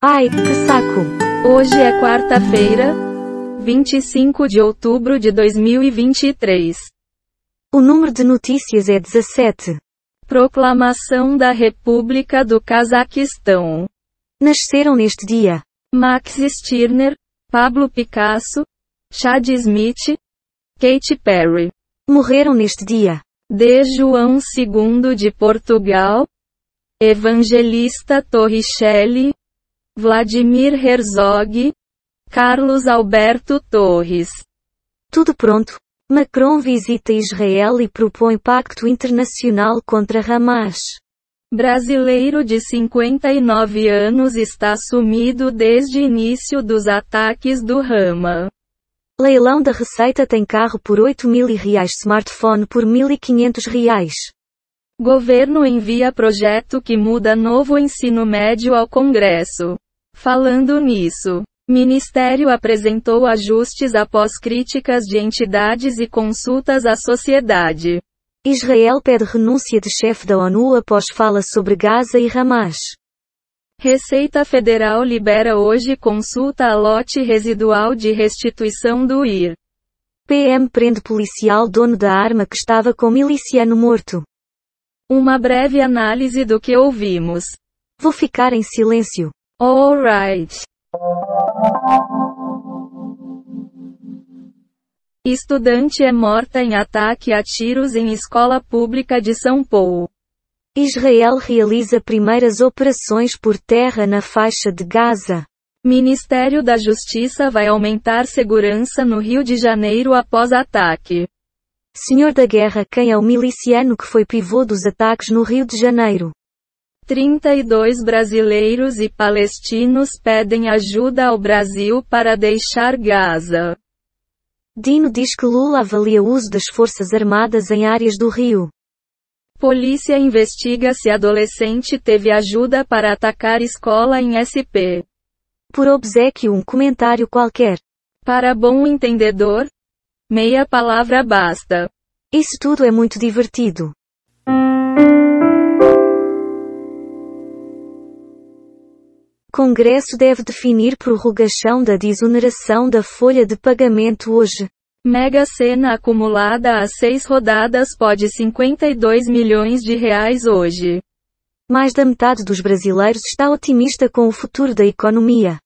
Ai, que saco! Hoje é quarta-feira, 25 de outubro de 2023. O número de notícias é 17. Proclamação da República do Cazaquistão. Nasceram neste dia Max Stirner, Pablo Picasso, Chad Smith, Katy Perry. Morreram neste dia D. João II de Portugal, Evangelista Torricelli, Vladimir Herzog, Carlos Alberto Torres. Tudo pronto. Macron visita Israel e propõe pacto internacional contra Hamas. Brasileiro de 59 anos está sumido desde início dos ataques do Rama. Leilão da Receita tem carro por 8 mil reais, smartphone por 1.500 reais. Governo envia projeto que muda novo ensino médio ao Congresso. Falando nisso, Ministério apresentou ajustes após críticas de entidades e consultas à sociedade. Israel pede renúncia de chefe da ONU após fala sobre Gaza e Hamas. Receita Federal libera hoje consulta a lote residual de restituição do IR. PM prende policial dono da arma que estava com miliciano morto. Uma breve análise do que ouvimos. Vou ficar em silêncio. Alright. Estudante é morta em ataque a tiros em escola pública de São Paulo. Israel realiza primeiras operações por terra na faixa de Gaza. Ministério da Justiça vai aumentar segurança no Rio de Janeiro após ataque. Senhor da Guerra quem é o miliciano que foi pivô dos ataques no Rio de Janeiro? 32 brasileiros e palestinos pedem ajuda ao Brasil para deixar Gaza. Dino diz que Lula avalia o uso das Forças Armadas em áreas do Rio. Polícia investiga se adolescente teve ajuda para atacar escola em SP. Por obsequio um comentário qualquer. Para bom entendedor, meia palavra basta. Isso tudo é muito divertido. Congresso deve definir prorrogação da desoneração da folha de pagamento hoje. Mega Sena acumulada a seis rodadas pode 52 milhões de reais hoje. Mais da metade dos brasileiros está otimista com o futuro da economia.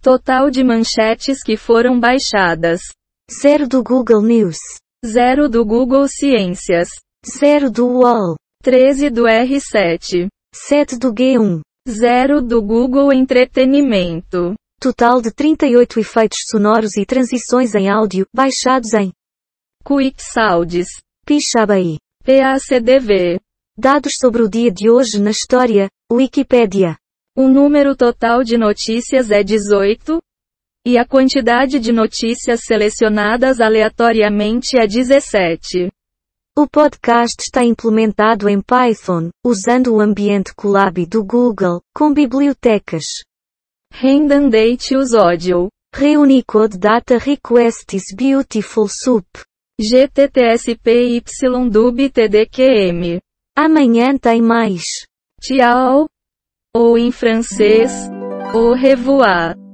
Total de manchetes que foram baixadas. Zero do Google News. Zero do Google Ciências. Zero do UOL. 13 do R7. 7 do G1. Zero do Google Entretenimento. Total de 38 efeitos sonoros e transições em áudio, baixados em Quick Sounds. Pixabay. PACDV. Dados sobre o dia de hoje na história, Wikipédia. O número total de notícias é 18. E a quantidade de notícias selecionadas aleatoriamente é 17. O podcast está implementado em Python, usando o ambiente Colab do Google, com bibliotecas. Redundate use audio. Reunicode Data Requests Beautiful Soup. GTTSP YDUB TDQM. Amanhã tem mais. Tchau. Ou em francês, au revoir.